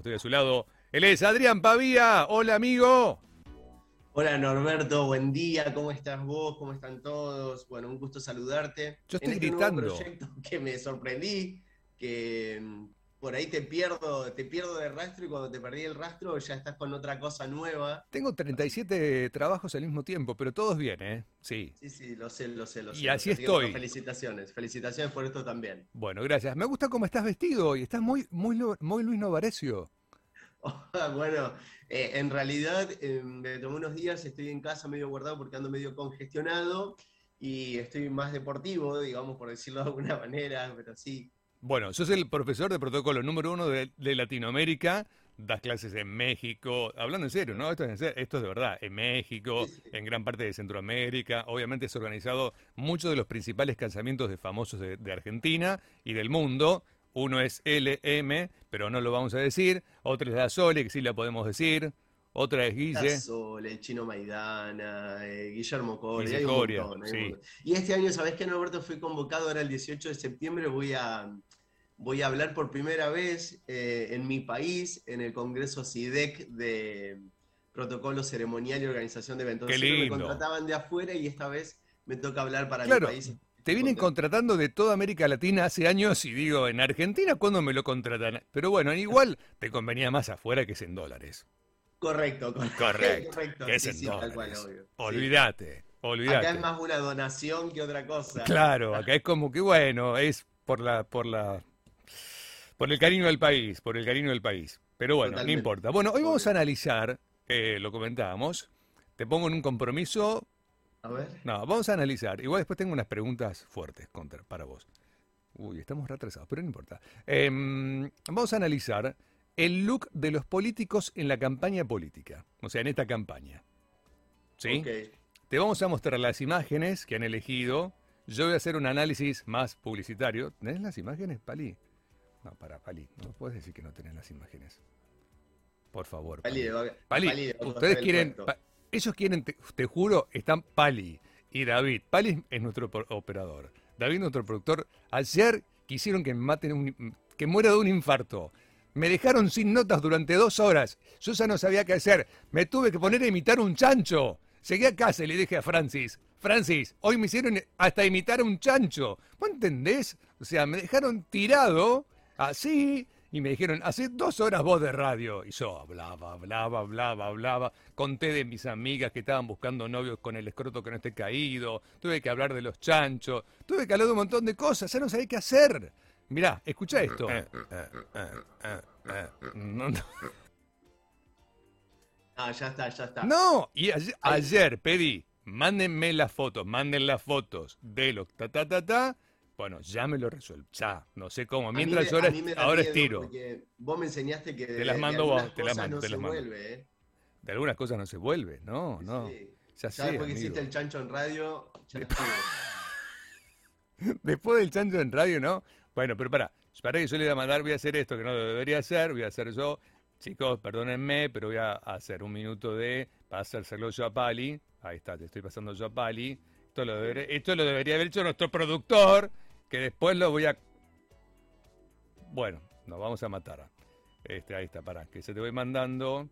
Estoy a su lado. Él es Adrián Pavía. Hola, amigo. Hola Norberto, buen día, ¿cómo estás vos? ¿Cómo están todos? Bueno, un gusto saludarte. Yo estoy en este gritando. Nuevo proyecto que me sorprendí, que por ahí te pierdo, te pierdo de rastro y cuando te perdí el rastro ya estás con otra cosa nueva. Tengo 37 trabajos al mismo tiempo, pero todos bien, ¿eh? Sí. Sí, sí, lo sé, lo sé, lo sé. Y así estoy. felicitaciones, felicitaciones por esto también. Bueno, gracias. Me gusta cómo estás vestido y estás muy, muy, muy Luis Novarecio. Bueno, eh, en realidad eh, me tomé unos días, estoy en casa medio guardado porque ando medio congestionado y estoy más deportivo, digamos, por decirlo de alguna manera, pero sí, Bueno, sos el profesor de protocolo número uno de, de Latinoamérica. Das clases en México. Hablando en serio, ¿no? Esto es, en serio, esto es de verdad. En México, en gran parte de Centroamérica. Obviamente has organizado muchos de los principales casamientos de famosos de, de Argentina y del mundo. Uno es LM, pero no lo vamos a decir. Otra es la Sole, que sí la podemos decir. Otra es Guille. Sole, el Chino Maidana, eh, Guillermo Coria, hay un montón, hay sí. Y este año, ¿sabés qué, Norberto? Fui convocado ahora el 18 de septiembre, voy a, voy a hablar por primera vez eh, en mi país, en el Congreso CIDEC de Protocolo Ceremonial y Organización de Eventos. Qué Siempre lindo. Me contrataban de afuera y esta vez me toca hablar para Claro, mi país. Te vienen contratando de toda América Latina hace años y digo, en Argentina, ¿cuándo me lo contratan? Pero bueno, igual te convenía más afuera que es en dólares. Correcto, correcto. Correcto, correcto. que es Sí, en sí, tal cual, dólares. obvio. Olvídate, olvídate. Acá es más una donación que otra cosa. Claro, acá es como que bueno, es por la, por la, por el cariño del país, por el cariño del país. Pero bueno, no importa. Bueno, hoy vamos a analizar, eh, lo comentábamos, te pongo en un compromiso. A ver. No, vamos a analizar. Igual después tengo unas preguntas fuertes contra, para vos. Uy, estamos retrasados, pero no importa. Em, vamos a analizar el look de los políticos en la campaña política, o sea, en esta campaña. ¿Sí? Ok. Te vamos a mostrar las imágenes que han elegido. Yo voy a hacer un análisis más publicitario. ¿Tenés las imágenes, Pali? No, para, Pali. No puedes decir que no tenés las imágenes. Por favor. Pali Pali, Pali vaca ustedes quieren, pa- ellos quieren, te, te juro, están Pali y David. Pali es nuestro operador. David nuestro productor. Ayer quisieron que me maten, un- que muera de un infarto. Me dejaron sin notas durante dos horas. Yo ya no sabía qué hacer. Me tuve que poner a imitar un chancho. Llegué a casa y le dije a Francis, Francis, hoy me hicieron hasta imitar a un chancho. ¿Vos entendés? O sea, me dejaron tirado así y me dijeron, hace dos horas voz de radio. Y yo hablaba, hablaba, hablaba, hablaba. Conté de mis amigas que estaban buscando novios con el escroto que no esté caído. Tuve que hablar de los chanchos. Tuve que hablar de un montón de cosas. Ya no sabía qué hacer. Mirá, escucha esto. No, no. Ah, ya está, ya está. No, y ayer, ayer pedí, mándenme las fotos, manden las fotos de los ta ta ta ta. Bueno, ya me lo resuelvo, ya, no sé cómo. A mí Mientras me- yo ahora, a mí me da ahora miedo estiro. porque Vos me enseñaste que Te las mando vos, te las mando, no te se las mando. vuelve, ¿eh? De algunas cosas no se vuelve, no, no. Sí. Ya sé, después que amigo. hiciste el chancho en radio, ya estuvo. Después del chancho en radio, ¿no? Bueno, pero para, para que yo le voy a mandar, voy a hacer esto que no lo debería hacer, voy a hacer yo. Chicos, perdónenme, pero voy a hacer un minuto de pasárselo yo a Pali. Ahí está, te estoy pasando yo a Pali. Esto lo, debería, esto lo debería haber hecho nuestro productor, que después lo voy a... Bueno, nos vamos a matar. Este, ahí está, para que se te voy mandando.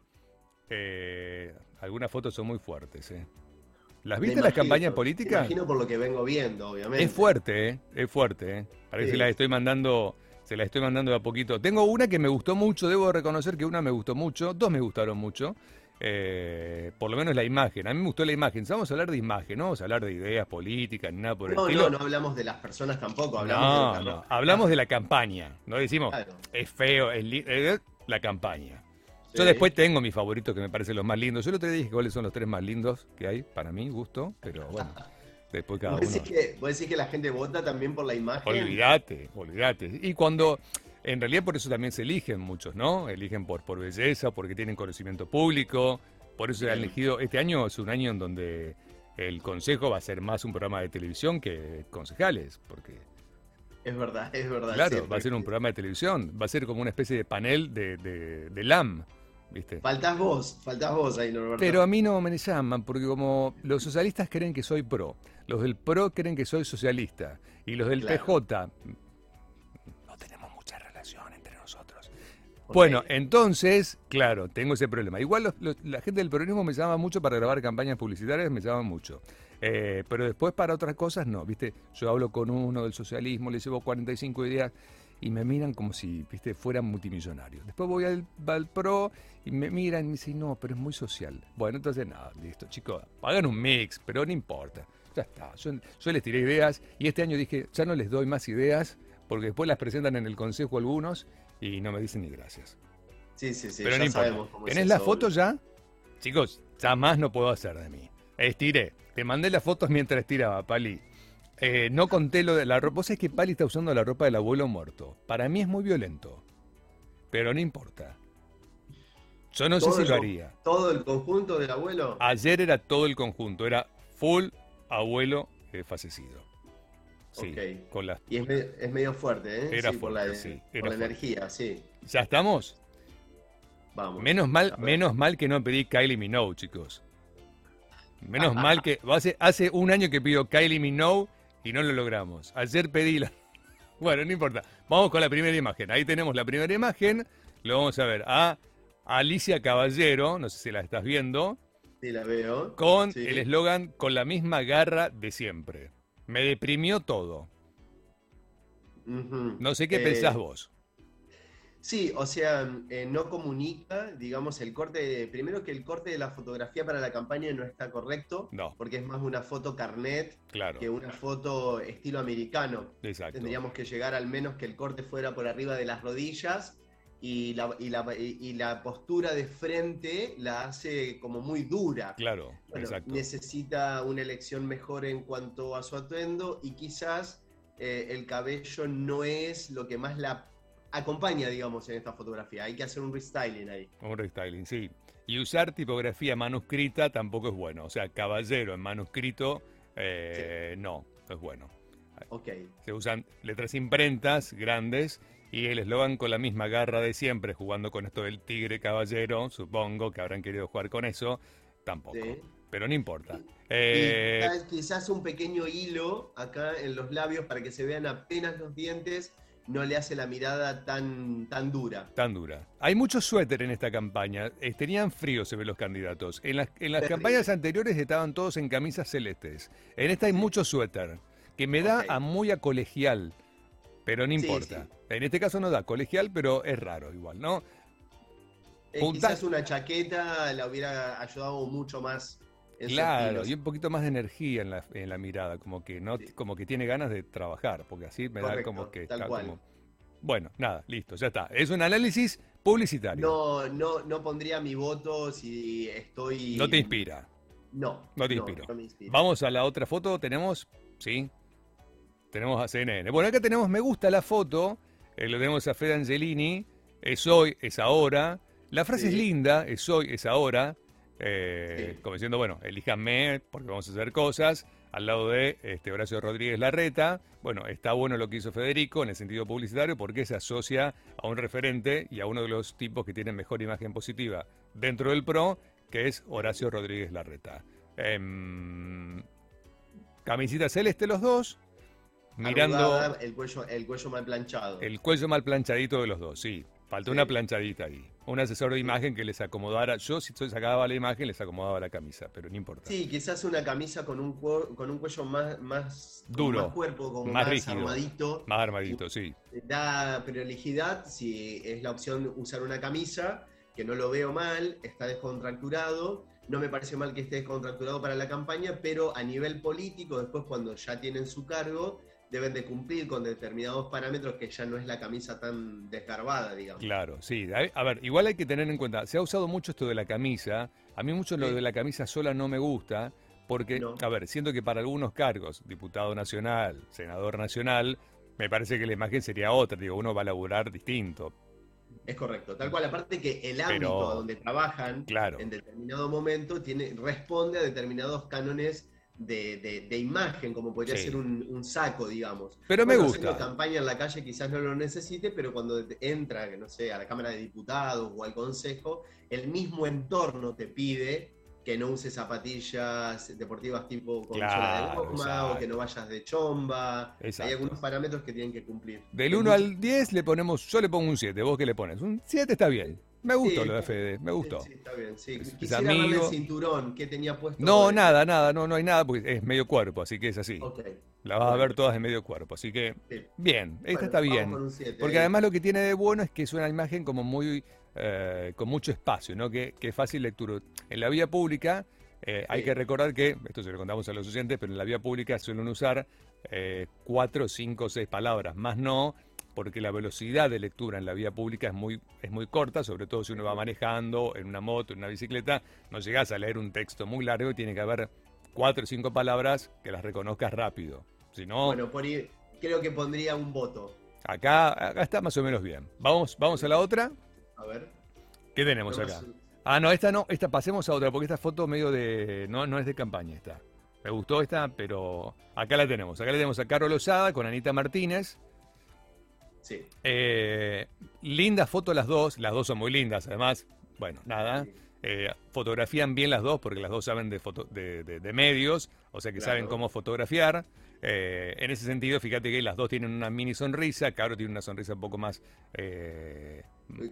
Eh, algunas fotos son muy fuertes, ¿eh? ¿Las viste las campañas políticas? imagino por lo que vengo viendo, obviamente. Es fuerte, ¿eh? Es fuerte, ¿eh? Para que Sí. se la estoy mandando, se la estoy mandando de a poquito. Tengo una que me gustó mucho, debo reconocer que una me gustó mucho, dos me gustaron mucho. Eh, por lo menos la imagen. A mí me gustó la imagen. Vamos a hablar de imagen, no vamos a hablar de ideas políticas nada por el No, estilo. no, no hablamos de las personas tampoco, hablamos No, de no. Hablamos de la campaña. No decimos, Claro. es feo, es li- eh, la campaña. Yo después tengo mis favoritos que me parecen los más lindos. Yo el otro día dije cuáles son los tres más lindos que hay, para mí, gusto, pero bueno, después cada ¿Vos uno. decís, que, vos decís que la gente vota también por la imagen? Olvídate, olvídate. Y cuando, en realidad por eso también se eligen muchos, ¿no? Eligen por, por belleza, porque tienen conocimiento público, por eso se han elegido, este año es un año en donde el consejo va a ser más un programa de televisión que concejales, porque Es verdad, es verdad. claro, sí, va a ser un programa de televisión, va a ser como una especie de panel de, de, de LAM, ¿viste? Faltás vos, faltás vos ahí, Norberto. Pero a mí no me llaman, porque como los socialistas creen que soy pro, los del pro creen que soy socialista, y los del Claro. PJ Bueno, entonces, claro, tengo ese problema. Igual la gente del peronismo me llama mucho para grabar campañas publicitarias, me llama mucho. Eh, pero después para otras cosas no, ¿viste? Yo hablo con uno del socialismo, le llevo 45 ideas y me miran como si, ¿viste? Fueran multimillonarios. Después voy al, al PRO y me miran y me dicen, no, pero es muy social. Bueno, entonces nada, listo, chicos, hagan un mix, pero no importa. Ya está, yo, yo les tiré ideas y este año dije, ya no les doy más ideas porque después las presentan en el consejo algunos y no me dicen ni gracias. Sí, sí, sí. Pero no importa. ¿Tenés la foto ya? Chicos, ya más no puedo hacer de mí. Estiré. Te mandé las fotos mientras estiraba, Pali. Eh, no conté lo de la ropa. Vos sabés que Pali está usando la ropa del abuelo muerto. Para mí es muy violento. Pero no importa. Yo no sé si lo haría. ¿Todo el conjunto del abuelo? Ayer era todo el conjunto. Era full abuelo eh, fallecido. Sí, con las... Y es medio, fuerte, ¿eh? Era fuerte, la, sí. la energía, sí. ¿Ya estamos? Vamos. Menos mal, menos mal que no pedí Kylie Minogue, chicos. Menos mal que... Hace, hace un año que pido Kylie Minogue y no lo logramos. Ayer pedí la... Bueno, no importa. Vamos con la primera imagen. Ahí tenemos la primera imagen. Lo vamos a ver a Alicia Caballero, no sé si la estás viendo. Sí, la veo. Con el eslogan con la misma garra de siempre. Me deprimió todo. No sé qué eh, pensás vos. Sí, o sea, eh, no comunica, digamos, el corte. primero que el corte de la fotografía para la campaña no está correcto. No. Porque es más una foto carnet claro. que una foto estilo americano. Exacto. Tendríamos que llegar al menos que el corte fuera por arriba de las rodillas y la, y la, y la postura de frente la hace como muy dura. Claro, exacto. Necesita una elección mejor en cuanto a su atuendo y quizás eh, el cabello no es lo que más la acompaña, digamos, en esta fotografía. Hay que hacer un restyling ahí. Un restyling, sí. Y usar tipografía manuscrita tampoco es bueno. O sea, caballero en manuscrito, eh, no, no es bueno. Ok. Se usan letras imprentas grandes y el eslogan con la misma garra de siempre, jugando con esto del tigre caballero, supongo que habrán querido jugar con eso, tampoco. Pero no importa. Eh, quizás, un pequeño hilo acá en los labios para que se vean apenas los dientes no le hace la mirada tan, tan dura. Tan dura. Hay mucho suéter en esta campaña. Eh, tenían frío, se ven los candidatos. En las, en las campañas anteriores estaban todos en camisas celestes. En esta hay mucho suéter, que me da a muy a colegial. Pero no importa. En este caso no da colegial, pero es raro igual, ¿no? Eh, quizás una chaqueta la hubiera ayudado mucho más. claro, y un poquito más de energía en la, en la mirada, como que no, como que tiene ganas de trabajar, porque así me da como que está como. Bueno, nada, listo, ya está. Es un análisis publicitario. No, no, no pondría mi voto si estoy. No te inspira. No. No te inspira. Vamos a la otra foto, tenemos. Sí. Tenemos a CNN. Bueno, acá tenemos me gusta la foto. Eh, lo tenemos a Fred Angelini. Es hoy, es ahora. La frase es linda, es hoy, es ahora. Eh, como diciendo, bueno, elíjanme porque vamos a hacer cosas. Al lado de este, Horacio Rodríguez Larreta. Bueno, está bueno lo que hizo Federico en el sentido publicitario porque se asocia a un referente y a uno de los tipos que tienen mejor imagen positiva dentro del PRO, que es Horacio Rodríguez Larreta. Em, camisita celeste los dos, mirando. el, cuello, el cuello mal planchado. El cuello mal planchadito de los dos, sí. Faltó una planchadita ahí. Un asesor de imagen que les acomodara. Yo, si sacaba la imagen, les acomodaba la camisa, pero no importa. Sí, quizás una camisa con un, con un cuello más, más duro, más cuerpo, como más, armadito. Más armadito, sí. Da prioridad si es la opción usar una camisa, que no lo veo mal, está descontracturado. No me parece mal que esté descontracturado para la campaña, pero a nivel político, después cuando ya tienen su cargo, deben de cumplir con determinados parámetros que ya no es la camisa tan desgarbada, digamos. Claro, sí. A ver, igual hay que tener en cuenta, se ha usado mucho esto de la camisa, a mí mucho lo de la camisa sola no me gusta, porque, a ver, siento que para algunos cargos, diputado nacional, senador nacional, me parece que la imagen sería otra, digo, uno va a laburar distinto. Es correcto, tal cual, aparte que el ámbito donde trabajan en determinado momento tiene, responde a determinados cánones de, imagen, como podría ser un, saco, digamos. Pero me gusta. campaña en la calle quizás no lo necesite, pero cuando entra, no sé, a la Cámara de Diputados o al Consejo, el mismo entorno te pide que no uses zapatillas deportivas tipo con Claro, de goma o que no vayas de chomba. Exacto. Hay algunos parámetros que tienen que cumplir. Del 1 al 10 le ponemos, yo le pongo un 7, ¿vos qué le pones? Un 7 está bien. Me gustó Sí, lo de Fede, me gustó. Sí, está bien, sí. Es- Quisiera verle el cinturón que tenía puesto. No, nada, nada, no, no hay nada porque es medio cuerpo, así que es así. La vas a ver todas de medio cuerpo, así que Sí. bien, esta Bueno, está bien. siete, Porque eh. además lo que tiene de bueno es que es una imagen como muy, eh, con mucho espacio, ¿no? Que, que es fácil lectura. En la vía pública eh, hay que recordar que, esto se lo contamos a los oyentes, pero en la vía pública suelen usar cuatro, cinco, seis palabras, más no, porque la velocidad de lectura en la vía pública es muy, es muy corta, sobre todo si uno va manejando en una moto, en una bicicleta, no llegás a leer un texto muy largo y tiene que haber cuatro o cinco palabras que las reconozcas rápido. Si no, Bueno, por ahí creo que pondría un voto. acá, acá está más o menos bien. Vamos, vamos a la otra. A ver. ¿Qué tenemos acá? más- Ah, no, esta no, esta pasemos a otra, porque esta foto medio de. No, no es de campaña esta. Me gustó esta, pero acá la tenemos. Acá la tenemos a Carol Lozada con Anita Martínez. Sí. Eh, lindas fotos las dos, las dos son muy lindas, además. Bueno, nada. Eh, fotografían bien las dos, porque las dos saben de, foto- de, de- de medios, o sea que Claro. saben cómo fotografiar. Eh, en ese sentido, fíjate que las dos tienen una mini sonrisa. Caro tiene una sonrisa un poco más. eh,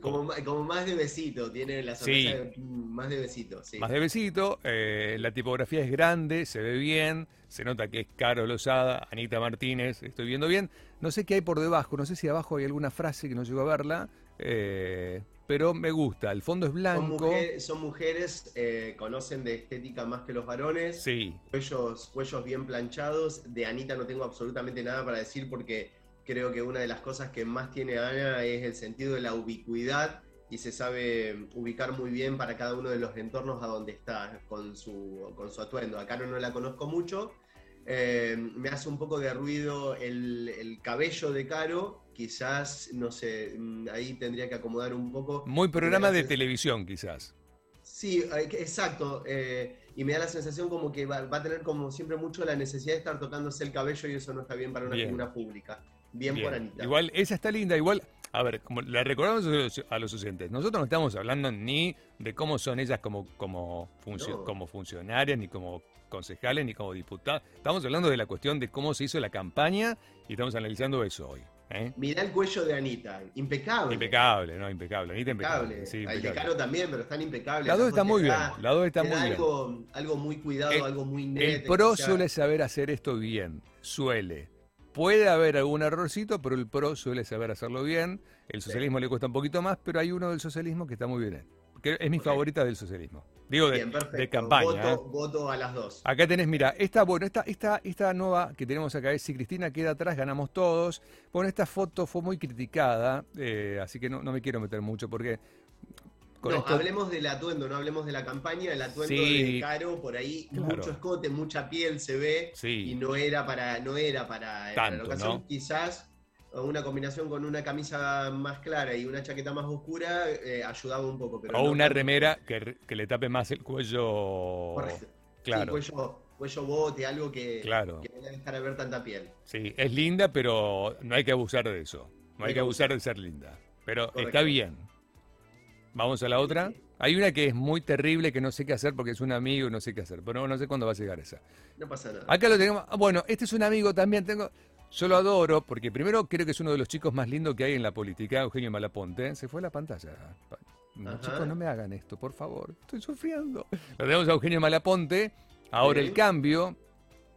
Como, más de besito, tiene la Sí. sonrisa de- más de besito, sí. Más de besito, eh, la tipografía es grande, se ve bien, se nota que es Caro Lozada, Anita Martínez, estoy viendo bien. No sé qué hay por debajo, no sé si abajo hay alguna frase que no llego a verla, eh, pero me gusta. El fondo es Son, blanco. mujer- son mujeres, eh, conocen de estética más que los varones. Sí, Cuellos, cuellos bien planchados. De Anita no tengo absolutamente nada para decir porque creo que una de las cosas que más tiene Ana es el sentido de la ubicuidad y se sabe ubicar muy bien para cada uno de los entornos a donde está con su, con su atuendo. A Caro no la conozco mucho. Eh, me hace un poco de ruido el, el cabello de Caro. Quizás, no sé, mm, ahí tendría que acomodar un poco. muy programa de televisión quizás. Sí, eh, exacto. eh, y me da la sensación como que va, va a tener como siempre mucho la necesidad de estar tocándose el cabello y eso no está bien para una Bien. figura pública. Bien, Bien. por Anita. Igual, esa está linda, igual. A ver, como la recordamos a los, a los oyentes, nosotros no estamos hablando ni de cómo son ellas como, como, funcio- No. como funcionarias, ni como concejales, ni como diputadas. Estamos hablando de la cuestión de cómo se hizo la campaña y estamos analizando eso hoy. ¿eh? Mirá el cuello de Anita. Impecable. Impecable, ¿no? Impecable. Anita Impecable. impecable. Sí, El de impecable. Caro también, pero están impecables. Las dos están muy bien. dos están te muy da bien. Algo, algo muy cuidado, El- algo muy El net. pro suele saber hacer esto bien. Suele. Puede haber algún errorcito, pero el pro suele saber hacerlo bien. El socialismo le cuesta un poquito más, pero hay uno del socialismo que está muy bien. Que es mi favorita del socialismo. Digo, de, Bien, de campaña. Voto, ¿eh? voto a las dos. Acá tenés, mira, esta, bueno, esta, esta, esta nueva que tenemos acá es si Cristina queda atrás, ganamos todos. Bueno, esta foto fue muy criticada, eh, así que no, no me quiero meter mucho porque no, esto- hablemos del atuendo, no hablemos de la campaña. El atuendo Sí. de Caro, por ahí Claro. mucho escote, mucha piel se ve. Sí. y no era para no era para, para Tanto, la ocasión ¿no? quizás una combinación con una camisa más clara y una chaqueta más oscura eh, ayudaba un poco pero o no una remera que, que le tape más el cuello. Correcto. Claro. Sí, cuello, cuello bote algo que, Claro. que no dejar ver tanta piel Sí, es linda, pero no hay que abusar de eso. No hay Hay que abusar de ser linda. Pero Correcto. está bien. Vamos a la otra. Hay una que es muy terrible que no sé qué hacer porque es un amigo y no sé qué hacer. Pero no sé cuándo va a llegar esa. no pasa nada Acá lo tenemos. ah, Bueno, este es un amigo también. Tengo. Yo lo adoro porque primero creo que es uno de los chicos más lindos que hay en la política, Eugenio Malaponte. Se fue a la pantalla. No, chicos, no me hagan esto, por favor. Estoy sufriendo. Lo tenemos a Eugenio Malaponte. Ahora Sí. el cambio.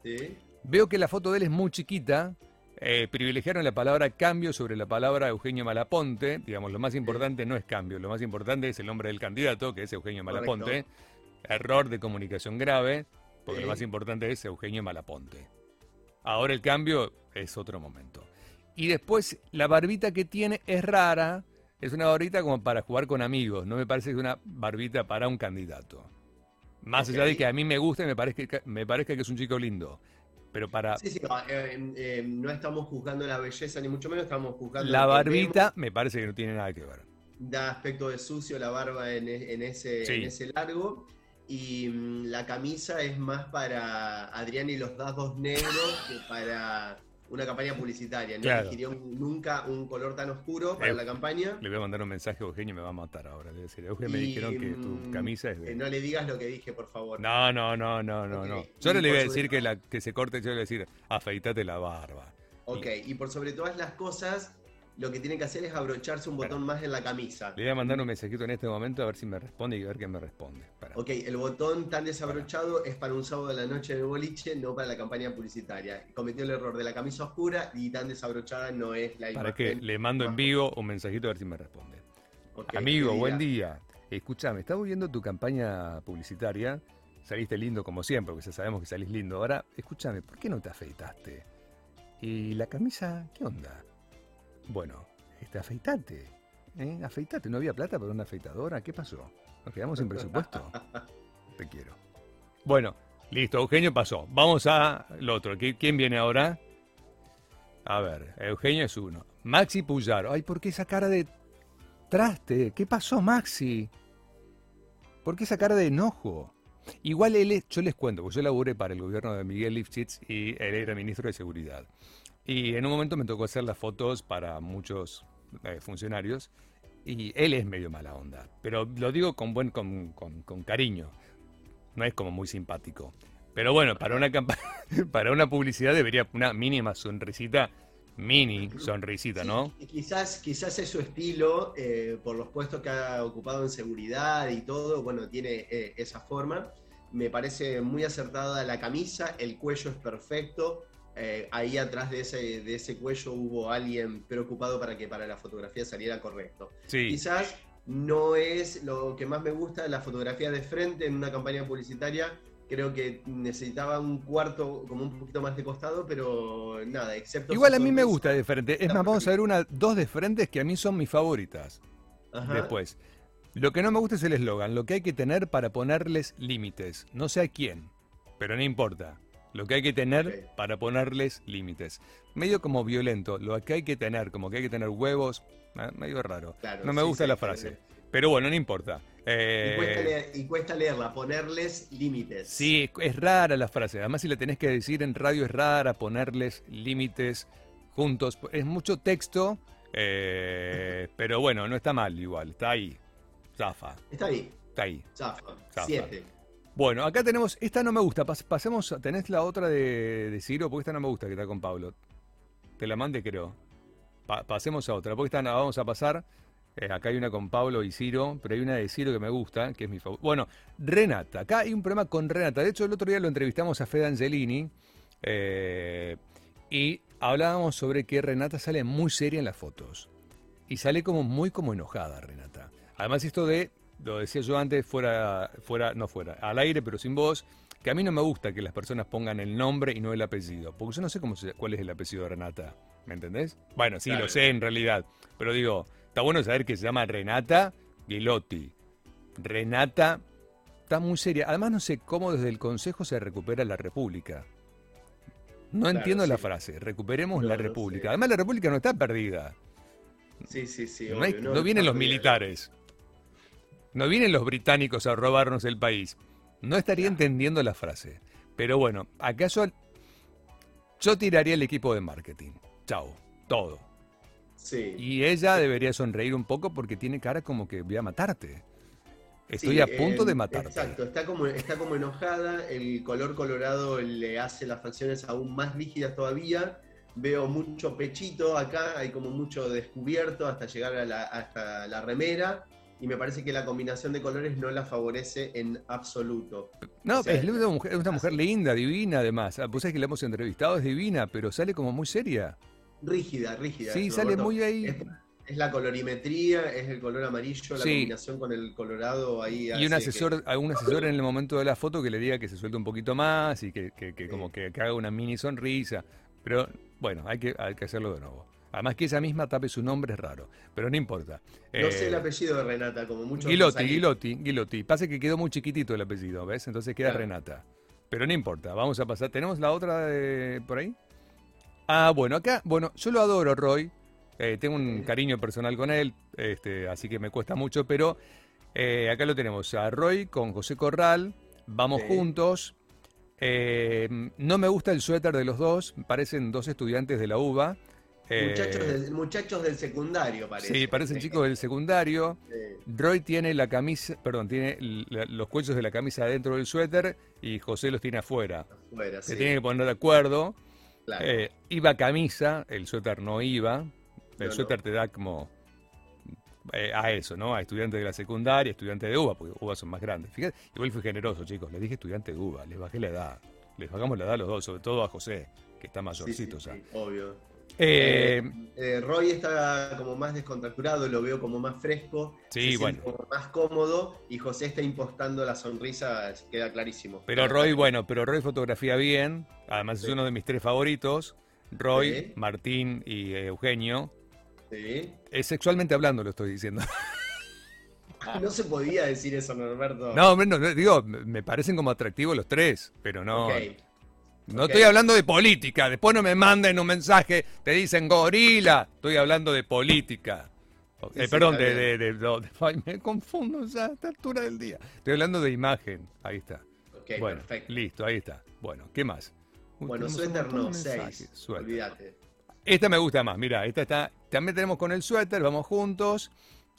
¿Sí? Veo que la foto de él es muy chiquita. eh, privilegiaron la palabra cambio sobre la palabra Eugenio Malaponte. Digamos, lo más importante no es cambio, lo más importante es el nombre del candidato, que es Eugenio Malaponte. Error de comunicación grave, porque lo más importante es Eugenio Malaponte. Ahora el cambio es otro momento. Y después la barbita que tiene es rara, es una barbita como para jugar con amigos, no me parece que es una barbita para un candidato. Más allá de que a mí me gusta y me parezca, me parezca que es un chico lindo. Pero para Sí, sí, no, eh, eh, no estamos juzgando la belleza ni mucho menos estamos juzgando la barbita, me parece que no tiene nada que ver. da aspecto de sucio la barba en, en ese, Sí. en ese largo y mm, la camisa es más para Adrián y los dados negros que para una campaña publicitaria. No Claro. nunca un color tan oscuro para Eh, la campaña. Le voy a mandar un mensaje a Eugenio y me va a matar ahora. Le voy a decir, Eugenio, me dijeron que tu mm, camisa es de... no le digas lo que dije, por favor. No, no, no, no, no, no. Yo ahora le voy a decir que, la, que se corte, yo le voy a decir, afeitate la barba. Ok, y por sobre todas las cosas, lo que tiene que hacer es abrocharse un botón más en la camisa. Le voy a mandar un mensajito en este momento a ver si me responde y a ver qué me responde. Pará. Ok, el botón tan desabrochado es para un sábado de la noche en el boliche, no para la campaña publicitaria. Cometió el error de la camisa oscura y tan desabrochada no es la Para imagen. que le mando en vivo un mensajito a ver si me responde. Amigo, buen día. Escúchame, estaba viendo tu campaña publicitaria. Saliste lindo como siempre, porque ya sabemos que salís lindo. Ahora, escúchame, ¿por qué no te afeitaste? ¿Y la camisa qué onda? Bueno, este, afeitate. ¿eh? Afeitate. ¿No había plata para una afeitadora? ¿Qué pasó? ¿Nos quedamos sin presupuesto? Te quiero. Bueno, listo, Eugenio pasó. Vamos a lo otro. ¿Qui- ¿Quién viene ahora? A ver, Eugenio es uno. Maxi Puyaro. Ay, ¿por qué esa cara de traste? ¿Qué pasó, Maxi? ¿Por qué esa cara de enojo? Igual él es, yo les cuento, porque yo laburé para el gobierno de Miguel Lifshitz y él era ministro de Seguridad. Y en un momento me tocó hacer las fotos para muchos eh, funcionarios y él es medio mala onda. Pero lo digo con buen con, con- con cariño. No es como muy simpático. Pero bueno, para una para una publicidad debería una mínima sonrisita, mini sonrisita, ¿no? Sí, quizás, quizás es su estilo, eh, por los puestos que ha ocupado en seguridad y todo, bueno, tiene eh, esa forma. Me parece muy acertada la camisa, el cuello es perfecto. Eh, ahí atrás de ese, de ese cuello hubo alguien preocupado para que para la fotografía saliera correcto. Sí. Quizás no es lo que más me gusta, la fotografía de frente en una campaña publicitaria. Creo que necesitaba un cuarto como un poquito más de costado, pero nada, excepto... Igual a mí me gusta de frente. Es más, vamos a ver una, dos de frentes que a mí son mis favoritas. Ajá. Después. Lo que no me gusta es el eslogan, lo que hay que tener para ponerles límites. No sé a quién, pero no importa. Lo que hay que tener para ponerles límites. Medio como violento, lo que hay que tener, como que hay que tener huevos, ah, medio raro. Claro, no me sí, gusta sí, la frase. sí. Pero bueno, no importa. Eh, Y, cuesta leer- y cuesta leerla, ponerles límites. Sí, es rara la frase. Además, si la tenés que decir en radio es rara, ponerles límites juntos. Es mucho texto, eh, pero bueno, no está mal igual. Está ahí. Zafa. Está ahí, Está ahí. zafa. Zafa. Siete. Bueno, acá tenemos. Esta no me gusta. Pas- pasemos. ¿Tenés la otra de, de Ciro? Porque esta no me gusta que está con Pablo. Te la mande, creo. Pa- pasemos a otra. Porque esta no, vamos a pasar. Eh, acá hay una con Pablo y Ciro, pero hay una de Ciro que me gusta, que es mi favorita. Bueno, Renata. Acá hay un problema con Renata. De hecho, el otro día lo entrevistamos a Fede Angelini. eh, y hablábamos sobre que Renata sale muy seria en las fotos. Y sale como muy como enojada, Renata. Además, esto de, lo decía yo antes, fuera, fuera, no fuera, al aire, pero sin voz, que a mí no me gusta que las personas pongan el nombre y no el apellido. Porque yo no sé cómo se- cuál es el apellido de Renata. ¿Me entendés? Bueno, sí, lo sé en realidad. Pero digo, está bueno saber que se llama Renata Gilotti. Renata está muy seria. Además, no sé cómo desde el Consejo se recupera la República. No Claro, entiendo la frase. Recuperemos No, la no República. sé. Además, la República no está perdida. Sí, sí, sí. No, hay- obvio, no vienen los militares. No vienen los británicos a robarnos el país. No estaría entendiendo la frase. Pero bueno, acaso yo tiraría el equipo de marketing. Chao, todo. Sí. Y ella debería sonreír un poco porque tiene cara como que voy a matarte. Estoy Sí, a punto eh, de matarte. Exacto, está como, está como enojada, el color colorado le hace las facciones aún más rígidas todavía. Veo mucho pechito acá, hay como mucho descubierto hasta llegar a la, hasta la remera. Y me parece que la combinación de colores no la favorece en absoluto. No, o sea, es una mujer, es una mujer linda, divina además. Ah, Pues es que la hemos entrevistado, es divina, pero sale como muy seria. Rígida, rígida. Sí, sale Roberto. muy ahí. Es, es la colorimetría, es el color amarillo, la Sí. combinación con el colorado ahí. Y un que- asesor, a un asesor en el momento de la foto que le diga que se suelte un poquito más y que, que- que Sí. como que, que haga una mini sonrisa. Pero bueno, hay que, hay que hacerlo de nuevo. Además que ella misma tape su nombre es raro, pero no importa. No Eh, sé el apellido de Renata, como muchos Gilotti. Gilotti, Gilotti. Pasa que quedó muy chiquitito el apellido, ¿ves? Entonces queda Claro. Renata. Pero no importa, vamos a pasar. ¿Tenemos la otra de- por ahí? Ah, bueno, acá, bueno, yo lo adoro, Roy. Eh, tengo un cariño personal con él, este, así que me cuesta mucho, pero eh, acá lo tenemos a Roy con José Corral. Vamos Sí. juntos. Eh, no me gusta el suéter de los dos, parecen dos estudiantes de la UBA. Eh, muchachos, del, muchachos del secundario, parece. Sí, parecen chicos del secundario. Roy tiene la camisa, perdón, tiene los cuellos de la camisa dentro del suéter y José los tiene afuera. afuera Se tienen que poner de acuerdo. Eh, iba camisa, el suéter no iba. El suéter te da como eh, a eso, ¿no? A estudiantes de la secundaria, estudiantes de UBA, porque UBA son más grandes. Fíjate, igual fui generoso, chicos. Les dije estudiante de UBA, les bajé la edad. Les bajamos la edad a los dos, sobre todo a José, que está mayorcito sí, ya. obvio. Eh, eh, Roy está como más descontracturado, lo veo como más fresco, sí, bueno. más cómodo y José está impostando la sonrisa, queda clarísimo. Pero Roy, bueno, pero Roy fotografía bien, además es uno de mis tres favoritos, Roy, Martín y Eugenio. Sí. sexualmente hablando lo estoy diciendo. no se podía decir eso, Norberto. No, no, digo, me parecen como atractivos los tres, pero no. No estoy hablando de política. Después no me manden un mensaje, te dicen gorila. Estoy hablando de política. Eh, perdón, de, me confundo ya a esta altura del día. Estoy hablando de imagen. Ahí está. bueno, perfecto. listo, ahí está. Bueno, ¿qué más? Bueno, suéter no, seis. Olvídate. Esta me gusta más. Mira, esta está. También tenemos con el suéter, vamos juntos.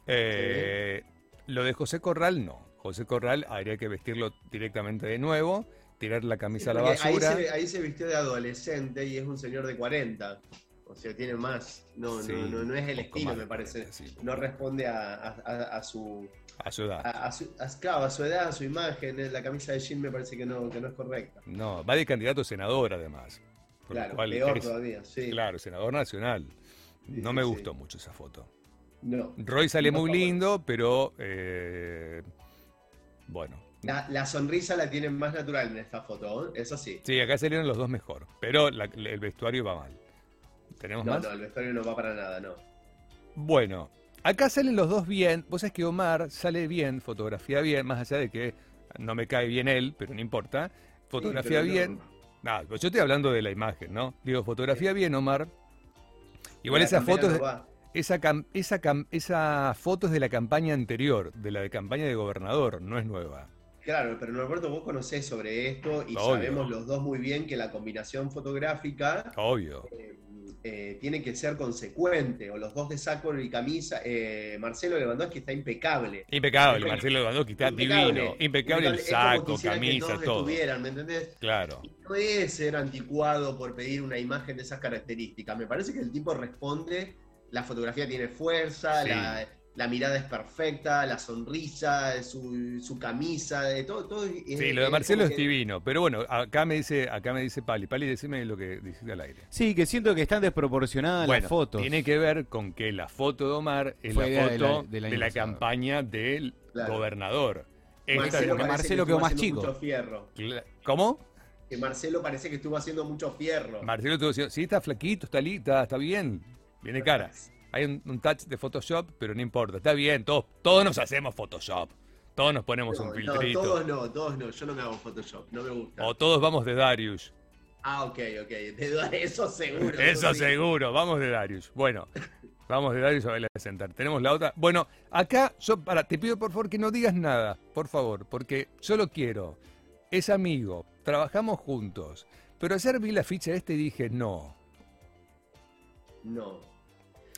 Eh, lo de José Corral, no. José Corral habría que vestirlo directamente de nuevo tirar la camisa a la basura. Ahí se, vistió de adolescente y es un señor de 40. O sea, tiene más. No, no, no, es el estilo, me parece. No responde a, su. A su edad. A, su, a, su edad, a su imagen. La camisa de jean me parece que no, que no es correcta. No, va de candidato a senador además. claro, peor todavía, sí. Claro, senador nacional. No me gustó mucho esa foto. No. Roy sale muy lindo, pero. Eh, bueno, la, sonrisa la tienen más natural en esta foto, eso sí. Sí, acá salieron los dos mejor, pero el vestuario va mal. ¿Tenemos no, más? No, el vestuario no va para nada, no. Bueno, acá salen los dos bien. Vos sabés que Omar sale bien, fotografía bien, más allá de que no me cae bien él, pero no importa. Fotografía bien. Nada, pues yo estoy hablando de la imagen, ¿no? Digo, fotografía bien, Omar. Igual esa foto es esa, esa, esa foto es de la campaña anterior, de la de campaña de gobernador, no es nueva. Claro, pero Norberto, vos conocés sobre esto y sabemos los dos muy bien que la combinación fotográfica Obvio. Eh, eh, tiene que ser consecuente, o los dos de saco y camisa. Eh, Marcelo Lewandowski está impecable. Impecable, Marcelo Lewandowski está divino. Impecable el saco, camisa, todo. ¿me entendés? Claro. no es ser anticuado por pedir una imagen de esas características. Me parece que el tipo responde, la fotografía tiene fuerza, la la mirada es perfecta, la sonrisa, su, su camisa, de todo, todo. Sí, lo de Marcelo es, divino, pero bueno, acá me dice, acá me dice Pali, Pali, decime lo que dijiste al aire. Sí, que siento que están desproporcionadas las fotos. Tiene que ver con que la foto de Omar es la foto de la, campaña del gobernador. Marcelo, Marcelo quedó más chico. ¿Cómo? Que Marcelo parece que estuvo haciendo mucho fierro. Marcelo estuvo haciendo, sí, está flaquito, está, está, está bien, viene cara. Hay un, touch de Photoshop, pero no importa. Está bien, todos, todos nos hacemos Photoshop. Todos nos ponemos un filtrito. No, todos no, todos no. Yo no me hago Photoshop, no me gusta. O todos vamos de Darius. Ah, ok, ok. eso seguro. Eso, seguro, vamos de Darius. Bueno, vamos de Darius a bailar sentar. Tenemos la otra. Bueno, acá yo para, te pido por favor que no digas nada, por favor, porque yo lo quiero. Es amigo, trabajamos juntos. Pero ayer vi la ficha este y dije, no. No.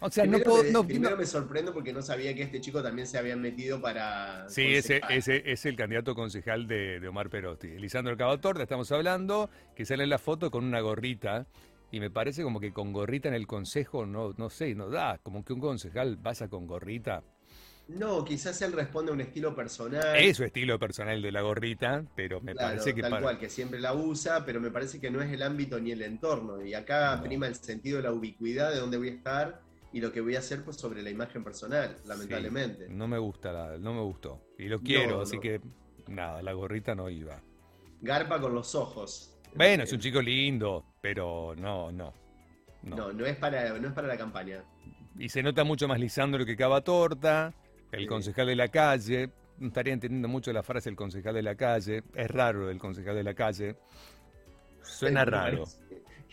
O sea, no puedo. Me, primero me sorprendo porque no sabía que este chico también se había metido para. Sí, ese, ese, es el candidato concejal de, Omar Perotti. Lisandro Cavatorta, estamos hablando, que sale en la foto con una gorrita. Y me parece como que con gorrita en el consejo, no, no sé, no da. Como que un concejal vaya con gorrita. No, quizás él responde a un estilo personal. Es su estilo personal de la gorrita, pero me parece que. Tal cual, que siempre la usa, pero me parece que no es el ámbito ni el entorno. Y acá prima el sentido de la ubicuidad de dónde voy a estar y lo que voy a hacer pues sobre la imagen personal, lamentablemente. no me gusta, no me gustó. Y lo quiero, así que nada, la gorrita no iba. Garpa con los ojos. Bueno, es un chico lindo, pero no, no. No, no, es, para, no es para la campaña. Y se nota mucho más Lisandro que Cava Torta, el concejal de la calle. No estaría entendiendo mucho la frase el concejal de la calle. Es raro el concejal de la calle. Suena raro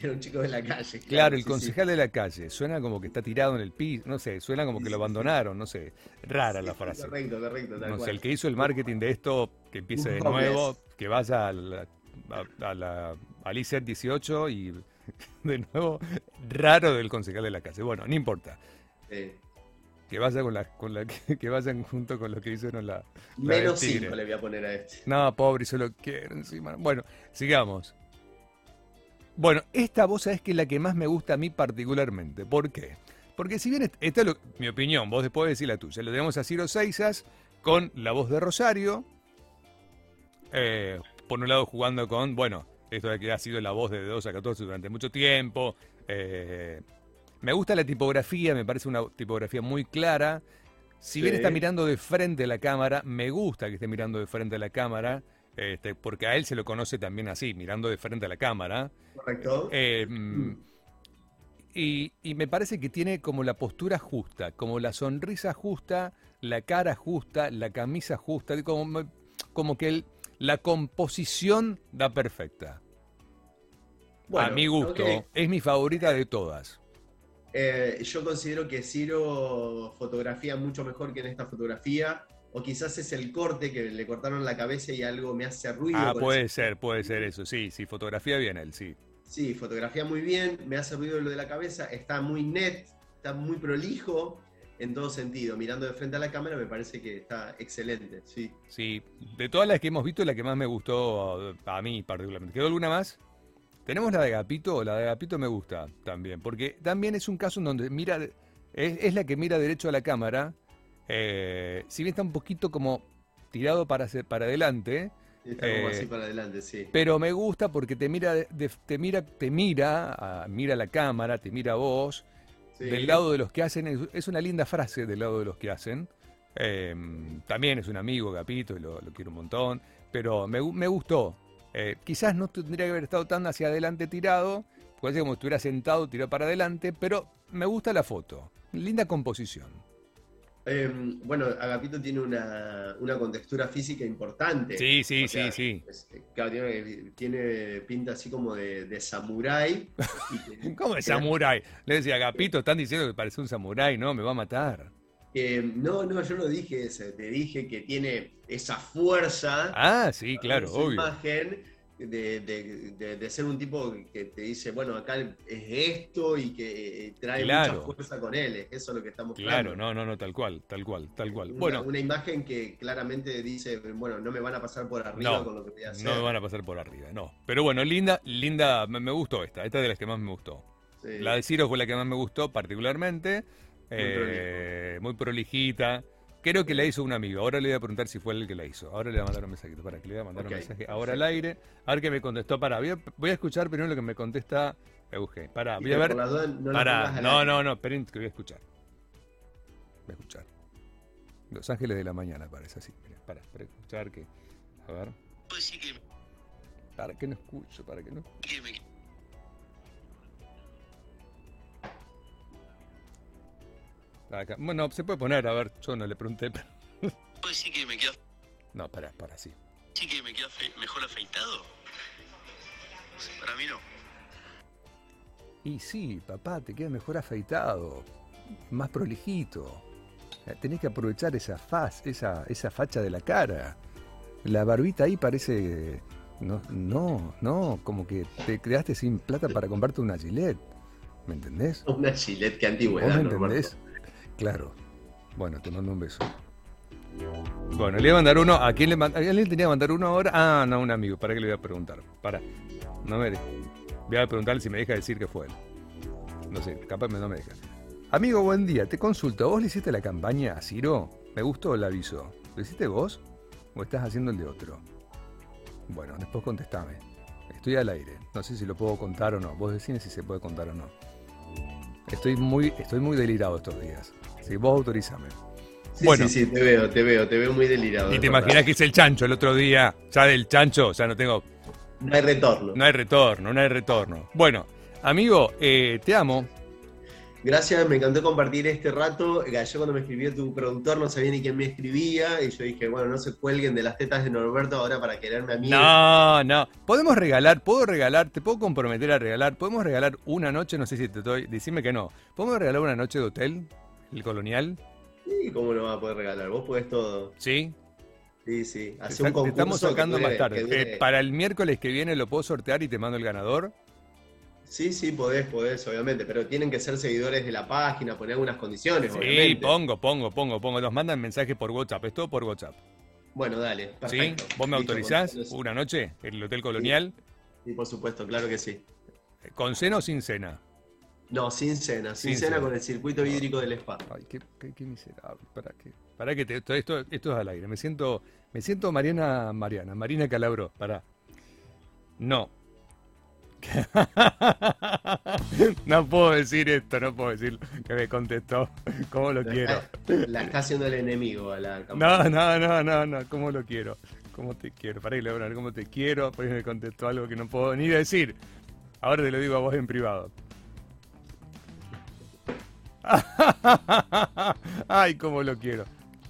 era un chico de la calle. Claro, el concejal de la calle. Suena como que está tirado en el piso, no sé, suena como que lo abandonaron, no sé. Rara la frase. Correcto, correcto. no sé, el que hizo el marketing de esto, que empiece de nuevo, que vaya a, la Alicia 18 y de nuevo raro del concejal de la casa. Bueno, no importa. Que vaya con la, con la que, vayan junto con lo que hicieron la. Menos 5 le voy a poner a este. No, pobre, solo quiero encima. Bueno, sigamos. Bueno, esta voz es que es la que más me gusta a mí particularmente. ¿Por qué? Porque si bien esta es mi opinión, vos después decir la tuya. Lo tenemos a Ciro Seizas con la voz de Rosario. Eh, por un lado jugando con, bueno, esto de que ha sido la voz de 2 a 14 durante mucho tiempo. Eh, me gusta la tipografía, me parece una tipografía muy clara. Si bien está mirando de frente a la cámara, me gusta que esté mirando de frente a la cámara, este, porque a él se lo conoce también así, mirando de frente a la cámara. Correcto. Eh, mm. y, me parece que tiene como la postura justa, como la sonrisa justa, la cara justa, la camisa justa, como, como que la composición da perfecta. a mi gusto, es mi favorita de todas. Eh, yo considero que Ciro fotografía mucho mejor que en esta fotografía. O quizás es el corte que le cortaron la cabeza y algo me hace ruido. Ah, puede ser, puede ser eso. Sí, sí, fotografía bien él, sí. Sí, fotografía muy bien, me hace ruido lo de la cabeza, está muy net, está muy prolijo en todo sentido. Mirando de frente a la cámara me parece que está excelente, sí. Sí, de todas las que hemos visto, la que más me gustó a mí particularmente. ¿Quedó alguna más? Tenemos la de Gapito, la de Gapito me gusta también, porque también es un caso en donde mira, es, la que mira derecho a la cámara, eh, si bien está un poquito como tirado para, para adelante. Está como así eh, para adelante, sí. Pero me gusta porque te mira, te mira, te mira, mira la cámara, te mira a vos, del lado de los que hacen, es una linda frase del lado de los que hacen. Em, también es un amigo, Gapito, y lo, quiero un montón, pero me, me gustó. Eh, quizás no tendría que haber estado tan hacia adelante tirado, puede como si estuviera sentado, tirado para adelante, pero me gusta la foto. Linda composición. Em, bueno, Agapito tiene una, contextura física importante. Sí, sí, sí, sí. tiene, pinta así como de, de samurái. ¿Cómo de samurái? Le decía, Agapito, están diciendo que parece un samurái, ¿no? Me va a matar. no, no, yo no dije eso. Te dije que tiene esa fuerza. Ah, sí, claro, obvio. imagen de, ser un tipo que te dice, bueno, acá es esto y que eh, trae mucha fuerza con él. Eso es lo que estamos Claro, no, no, no, tal cual, tal cual, tal cual. Una, bueno, una imagen que claramente dice, bueno, no me van a pasar por arriba con lo que voy a hacer. No me van a pasar por arriba, no. Pero bueno, linda, linda, me, gustó esta, esta es de las que más me gustó. La de Ciro fue la que más me gustó particularmente. Muy, eh, muy prolijita. Creo que la hizo un amigo. Ahora le voy a preguntar si fue él el que la hizo. Ahora le voy a mandar un mensajito. Para que le voy a mandar un mensaje ahora al aire. A ver qué me contestó. Para, voy a, escuchar primero lo que me contesta Euge. Para, voy a ver. no para, no, no, no, esperen que voy a escuchar. Voy a escuchar. Los Ángeles de la Mañana parece así. Mira, para, para escuchar que. A ver. Para que no escucho, para que no. Bueno, se puede poner, a ver, yo no le pregunté, pero... ¿Puede decir que me queda... No, para, para, sí. ¿Sí que me queda mejor afeitado? Para mí no. Y sí, papá, te queda mejor afeitado, más prolijito. Eh, tenés que aprovechar esa faz, esa, esa facha de la cara. La barbita ahí parece... No, no, no, como que te quedaste sin plata para comprarte una gilet. ¿Me entendés? Una gilet, que antigüedad. ¿Me entendés? Claro. Bueno, te mando un beso. Bueno, le voy a mandar uno. ¿A quién le, ¿A quién le tenía que mandar uno ahora? Ah, no, un amigo. ¿Para qué le voy a preguntar? Para. No me Voy a preguntarle si me deja decir que fue él. No sé, capaz no me deja. Amigo, buen día. Te consulto. ¿Vos le hiciste la campaña a Ciro? Me gustó el aviso. ¿Lo hiciste vos? ¿O estás haciendo el de otro? Bueno, después contestame. Estoy al aire. No sé si lo puedo contar o no. Vos decís si se puede contar o no. Estoy muy, estoy muy delirado estos días. Sí, vos autorizame. Sí, bueno. sí, sí, te veo, te veo, te veo muy delirado. Y te imaginas que hice el chancho el otro día. Ya del chancho, ya no tengo. No hay retorno. No hay retorno, no hay retorno. Bueno, amigo, eh, te amo. Gracias, me encantó compartir este rato. Yo cuando me escribió tu productor no sabía ni quién me escribía y yo dije, bueno, no se cuelguen de las tetas de Norberto ahora para quererme a mí. No, no. Podemos regalar, puedo regalar, te puedo comprometer a regalar. Podemos regalar una noche, no sé si te estoy, decime que no. ¿Podemos regalar una noche de hotel, el colonial? Sí, ¿cómo lo vas a poder regalar? Vos podés todo. ¿Sí? Sí, sí. Hace un concurso estamos sacando más tarde. Eh, para el miércoles que viene lo puedo sortear y te mando el ganador. Sí, sí, podés, podés, obviamente, pero tienen que ser seguidores de la página, poner algunas condiciones, sí, pongo, pongo, pongo, pongo. Nos mandan mensajes por WhatsApp, es todo por WhatsApp. Bueno, dale, perfecto. ¿Sí? ¿Vos me autorizás una noche en el Hotel Colonial? Sí. por supuesto, claro que sí. ¿Con cena o sin cena? No, sin cena, sin, cena, con el circuito hídrico del spa. Ay, qué, qué, miserable. ¿Para qué? ¿Para qué? esto, esto, esto es al aire. Me siento, me siento Mariana, Mariana, Marina Calabro. Para. No, no puedo decir esto, no puedo decir que me contestó. ¿Cómo lo quiero? La está haciendo el enemigo a la No, no, no, no, no. ¿Cómo lo quiero? ¿Cómo te quiero? Para que le ¿cómo te quiero? Por me contestó algo que no puedo ni decir. Ahora te lo digo a vos en privado. Ay, cómo lo quiero.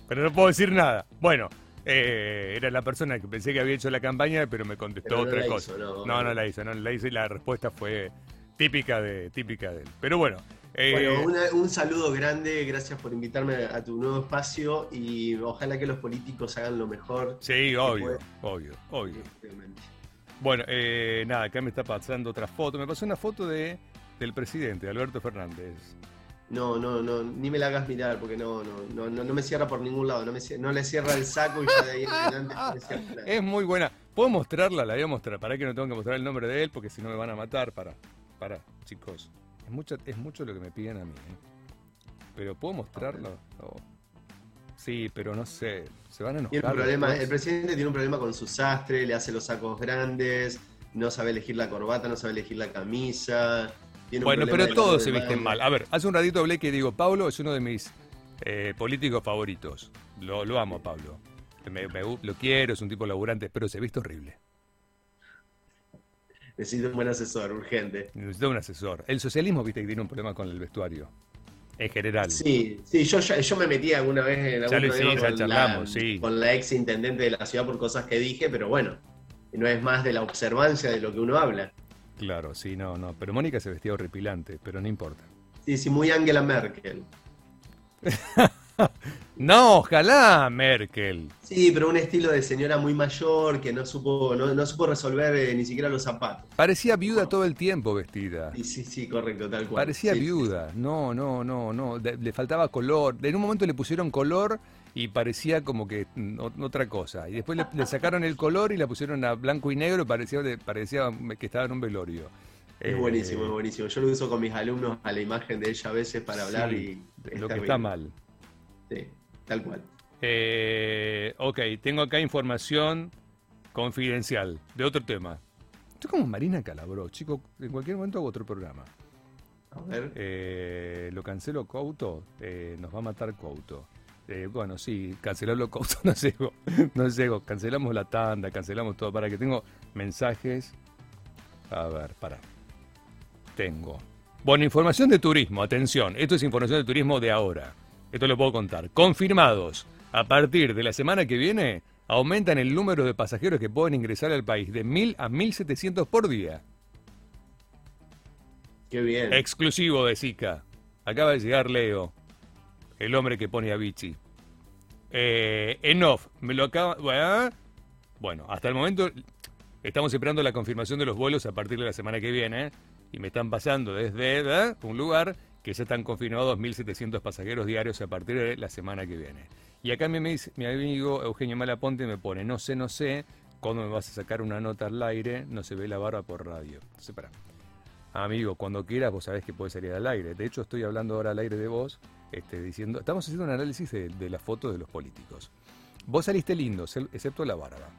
Pero no puedo decir nada. Bueno, eh, era la persona que pensé que había hecho la campaña, pero me contestó otra cosa. no, no, la hizo, no la hizo y la respuesta fue típica de, típica de él. Pero bueno. Eh, bueno, un saludo grande, gracias por invitarme a tu nuevo espacio y ojalá que los políticos hagan lo mejor. Sí, obvio, obvio, obvio. Bueno, eh, nada, acá me está pasando otra foto. Me pasó una foto de del presidente, Alberto Fernández. No, no, no, ni me la hagas mirar porque no, no, no, no me cierra por ningún lado, no, me, no le cierra el saco y ya de ahí en adelante Es muy buena. ¿Puedo mostrarla? La voy a mostrar. Para que no tengo que mostrar el nombre de él porque si no me van a matar. Para, para, chicos. Es mucho, es mucho lo que me piden a mí. ¿eh? Pero ¿puedo mostrarlo? Sí, pero no sé. Se van a enojar. El, problema, el presidente tiene un problema con su sastre, le hace los sacos grandes, no sabe elegir la corbata, no sabe elegir la camisa bueno, pero todos se visten mal. A ver, hace un ratito hablé que digo, Pablo es uno de mis eh, políticos favoritos. Lo, lo amo, Pablo. lo quiero, es un tipo laburante, pero se viste horrible. Necesito un buen asesor, urgente. Necesito un asesor. El socialismo, viste, que tiene un problema con el vestuario. En general. Sí, sí, yo, yo me metí alguna vez en algún con, la, sí. con la ex intendente de la ciudad por cosas que dije, pero bueno, no es más de la observancia de lo que uno habla. Claro, sí, no, no. Pero Mónica se vestía horripilante, pero no importa. Sí, sí, muy Angela Merkel. no, ojalá Merkel. Sí, pero un estilo de señora muy mayor que no supo, no, supo resolver eh, ni siquiera los zapatos. Parecía viuda todo el tiempo vestida. Sí, sí, sí, correcto, tal cual. Parecía viuda. No, no, no, no. le faltaba color. En un momento le pusieron color y parecía como que otra cosa. Y después le, sacaron el color y la pusieron a blanco y negro, parecía, parecía que estaba en un velorio. Es buenísimo, es buenísimo. Yo lo uso con mis alumnos a la imagen de ella a veces para hablar y... Lo que está mal. Sí, tal cual. Eh, ok, tengo acá información confidencial de otro tema. Estoy como Marina Calabró, chico. En cualquier momento hago otro programa. A ver. Eh, lo cancelo Couto, eh, nos va a matar Couto. Eh, bueno, sí, cancelarlo, no sé, no sé, cancelamos la tanda, cancelamos todo, para que tengo mensajes. A ver, para. Tengo. Bueno, información de turismo, atención, esto es información de turismo de ahora. Esto lo puedo contar. Confirmados, a partir de la semana que viene, aumentan el número de pasajeros que pueden ingresar al país de 1.000 a 1.700 por día. Qué bien. Exclusivo de Zika. Acaba de llegar Leo el hombre que pone a Vichy. Eh, en me lo acaba. Bueno, hasta el momento estamos esperando la confirmación de los vuelos a partir de la semana que viene. Y me están pasando desde un lugar que ya están confirmados 2.700 pasajeros diarios a partir de la semana que viene. Y acá mi, mi amigo Eugenio Malaponte me pone: No sé, no sé, cuándo me vas a sacar una nota al aire, no se ve la barba por radio. Amigo, cuando quieras, vos sabés que puede salir al aire. De hecho, estoy hablando ahora al aire de vos este, diciendo, estamos haciendo un análisis de, de las fotos de los políticos. Vos saliste lindo, excepto la barba.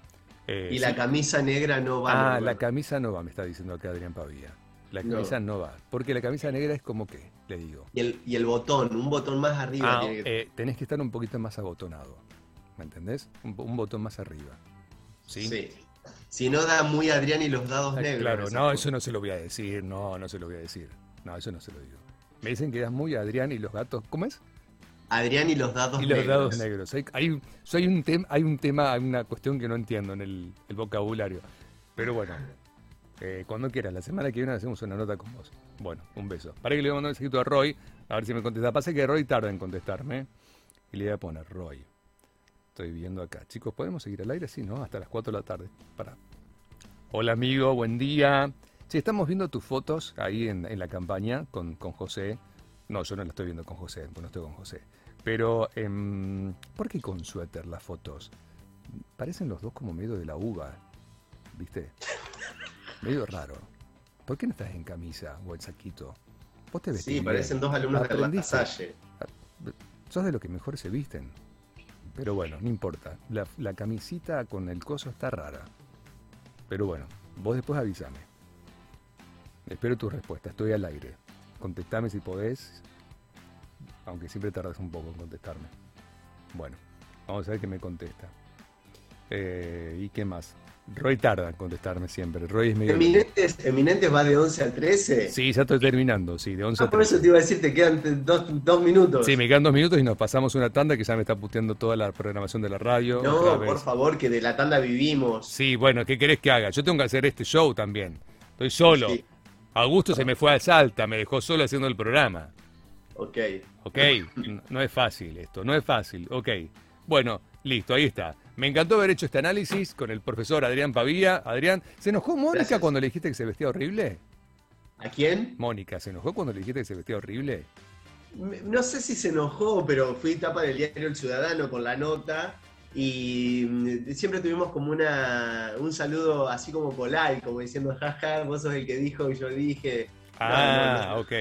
Eh, y la camisa negra no va. Ah, la camisa no va, me está diciendo acá Adrián Pavía. La camisa no. va. Porque la camisa negra es como que, le digo. Y el, y el botón, un botón más arriba. Ah, eh, tenés que estar un poquito más abotonado. ¿Me entendés? Un, botón más arriba. ¿Sí? Sí. Si no da muy Adrián y los dados ah, negros. Claro, no, eso no se lo voy a decir. No, no se lo voy a decir. No, eso no se lo digo. Me dicen que das muy Adrián y los gatos. ¿Cómo es? Adrián y los dados negros. Y los dados negros. Hay, hay, un hay un tema, hay una cuestión que no entiendo en el, vocabulario. Pero bueno, eh, cuando quieras, la semana que viene hacemos una nota con vos. Bueno, un beso. Para que le voy a mandar un mensajito a Roy, a ver si me contesta. Pasa que Roy tarda en contestarme. Y le voy a poner Roy. estoy viendo acá. Chicos, ¿podemos seguir al aire? Sí, ¿no? Hasta las 4 de la tarde. Para. Hola amigo, buen día. Sí, estamos viendo tus fotos ahí en, la campaña con, con, José. No, yo no la estoy viendo con José, no estoy con José. Pero, eh, ¿por qué con suéter las fotos? Parecen los dos como medio de la uva, ¿viste? Medio raro. ¿Por qué no estás en camisa o en saquito? Vos te Sí, parecen dos alumnos de la Salle. Sos de los que mejor se visten. Pero bueno, no importa. La, la camisita con el coso está rara. Pero bueno, vos después avísame. Espero tu respuesta, estoy al aire. Contestame si podés, aunque siempre tardas un poco en contestarme. Bueno, vamos a ver qué me contesta. Eh, ¿Y qué más? Roy tarda en contestarme siempre. Roy es medio. ¿Eminentes, ¿Eminentes va de 11 a 13? Sí, ya estoy terminando, sí, de 11 ah, a 13. Por eso te iba a decir, te quedan dos, minutos. Sí, me quedan dos minutos y nos pasamos una tanda que ya me está puteando toda la programación de la radio. No, por favor, que de la tanda vivimos. Sí, bueno, ¿qué querés que haga? Yo tengo que hacer este show también. Estoy solo. Augusto se me fue a Salta, me dejó solo haciendo el programa. Ok. Ok, no es fácil esto, no es fácil. Ok. Bueno, listo, ahí está. Me encantó haber hecho este análisis con el profesor Adrián Pavía. Adrián, ¿se enojó Mónica cuando le dijiste que se vestía horrible? ¿A quién? Mónica, ¿se enojó cuando le dijiste que se vestía horrible? No sé si se enojó, pero fui tapa del diario El Ciudadano con la nota y mm, siempre tuvimos como una, un saludo así como polite, como diciendo, jaja, vos sos el que dijo y yo dije. Ah, ok.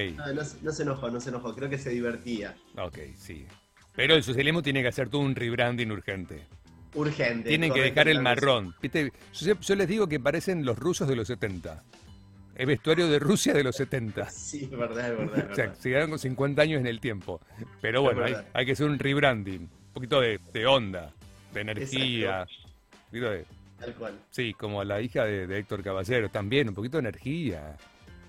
No, se enojó, no se enojó, creo que se divertía. Ok, sí. Pero el socialismo tiene que hacer todo un rebranding urgente. Urgente. Tienen que dejar el marrón. Yo, les digo que parecen los rusos de los 70. El vestuario de Rusia de los 70. Sí, verdad, verdad. o sea, se quedaron con 50 años en el tiempo. Pero bueno, hay, que hacer un rebranding. Un poquito de onda de energía. Tal cual. Sí, como a la hija de, Héctor Caballero, también, un poquito de energía.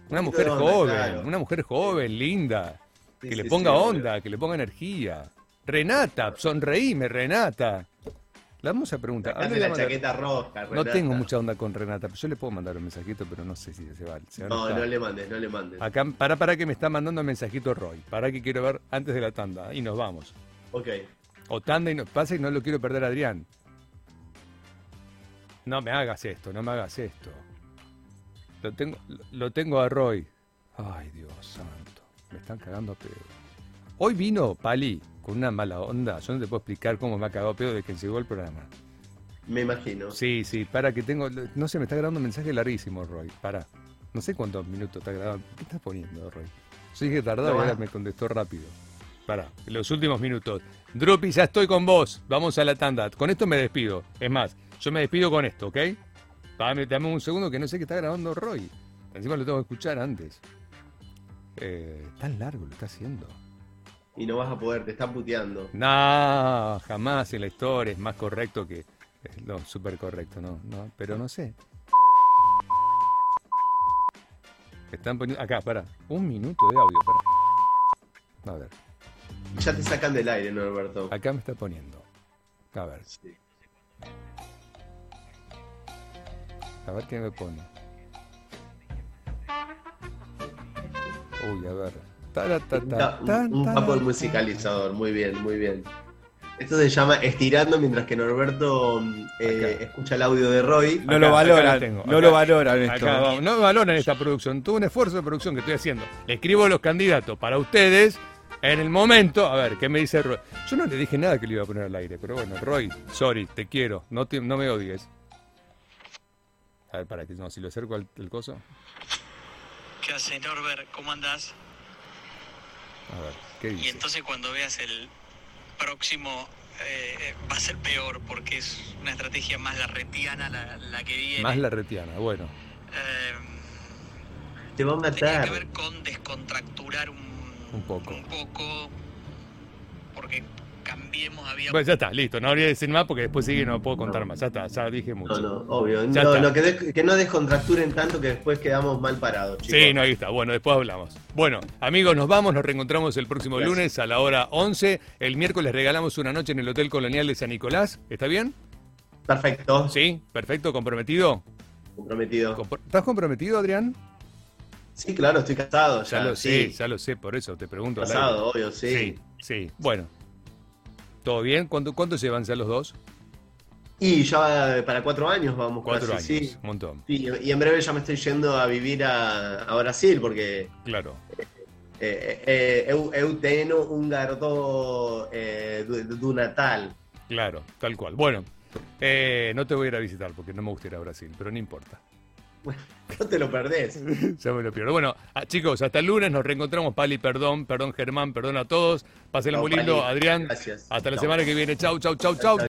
Una mujer joven, una mujer joven, linda. que le ponga onda, que le ponga energía. Renata, sonreíme, Renata. La vamos a preguntar. la chaqueta roja, No tengo mucha onda con Renata, pero yo le puedo mandar un mensajito, pero no sé si se va. no, no le mandes, no le mandes. Acá, para, para que me está mandando un mensajito Roy. Para que quiero ver antes de la tanda. Y nos vamos. Ok. O tanda y no, pasa y no lo quiero perder Adrián. No me hagas esto, no me hagas esto. Lo tengo, lo tengo a Roy. Ay, Dios santo. Me están cagando a pedo. Hoy vino Pali con una mala onda. Yo no te puedo explicar cómo me ha cagado a pedo desde que llegó el programa. Me imagino. Sí, sí, para que tengo. No sé, me está grabando un mensaje larguísimo, Roy. Para. No sé cuántos minutos está grabando. ¿Qué estás poniendo, Roy? Yo dije tardaba, ahora me contestó rápido. Para, los últimos minutos. Drupi, ya estoy con vos. Vamos a la tanda. Con esto me despido. Es más, yo me despido con esto, ¿ok? Dame, dame un segundo que no sé qué está grabando Roy. Encima lo tengo que escuchar antes. Eh, tan largo lo está haciendo. Y no vas a poder, te están puteando. No, jamás en la historia es más correcto que. No, súper correcto, no, no, pero no sé. Están poniendo. Acá, para. Un minuto de audio, para. A ver. Ya te sacan del aire, ¿no, Alberto? Acá me está poniendo. A ver. A ver qué me pone. Uy, a ver. un, papo musicalizador, muy bien, muy bien. Esto se llama estirando mientras que Norberto eh, escucha el audio de Roy. No lo valoran, no lo valoran esto. no valoran esta producción. Tuvo un esfuerzo de producción que estoy haciendo. Le escribo los candidatos para ustedes en el momento, a ver, ¿qué me dice Roy? Yo no le dije nada que le iba a poner al aire, pero bueno, Roy, sorry, te quiero, no, no me odies. A ver, para que no, si lo acerco al el coso. ¿Qué hace Norbert? ¿Cómo andás? A ver, ¿qué dice? Y entonces cuando veas el próximo eh, va a ser peor porque es una estrategia más larretiana la, la que viene. Más larretiana, bueno. Eh, Te va a matar. Tiene que ver con descontracturar un un poco. Un poco. Porque cambiemos, había. Bueno, ya está, listo. No habría que decir más porque después sigue no puedo contar más. Ya está, ya dije mucho. No, no, obvio. no, que, que, no descontracturen tanto que después quedamos mal parados, chicos. Sí, no, ahí está. Bueno, después hablamos. Bueno, amigos, nos vamos. Nos reencontramos el próximo lunes a la hora 11. El miércoles regalamos una noche en el Hotel Colonial de San Nicolás. ¿Está bien? Perfecto. Sí, perfecto. ¿Comprometido? Comprometido. ¿Estás comprometido, Adrián? Sí, claro, estoy casado. Ya, lo sé, ya lo sé, por eso te pregunto. Casado, obvio, sí. Sí, sí. Bueno. ¿Todo bien? ¿Cuánto, cuánto llevan ya los dos? Y ya para cuatro años vamos cuatro años, sí. un montón. y en breve ya me estoy yendo a vivir a, Brasil porque... Claro. Eh, eh, eu, tengo un garoto eh, de, Natal. Claro, tal cual. Bueno, eh, no te voy a ir a visitar porque no me gusta ir a Brasil, pero no importa. No te lo perdés. ya me lo pierdo. Bueno, ah, chicos, hasta el lunes nos reencontramos. Pali, perdón, perdón Germán, perdón a todos. Pásenla muy lindo, Adrián. Gracias. Hasta la semana que viene. Chau, chau, chau, chau.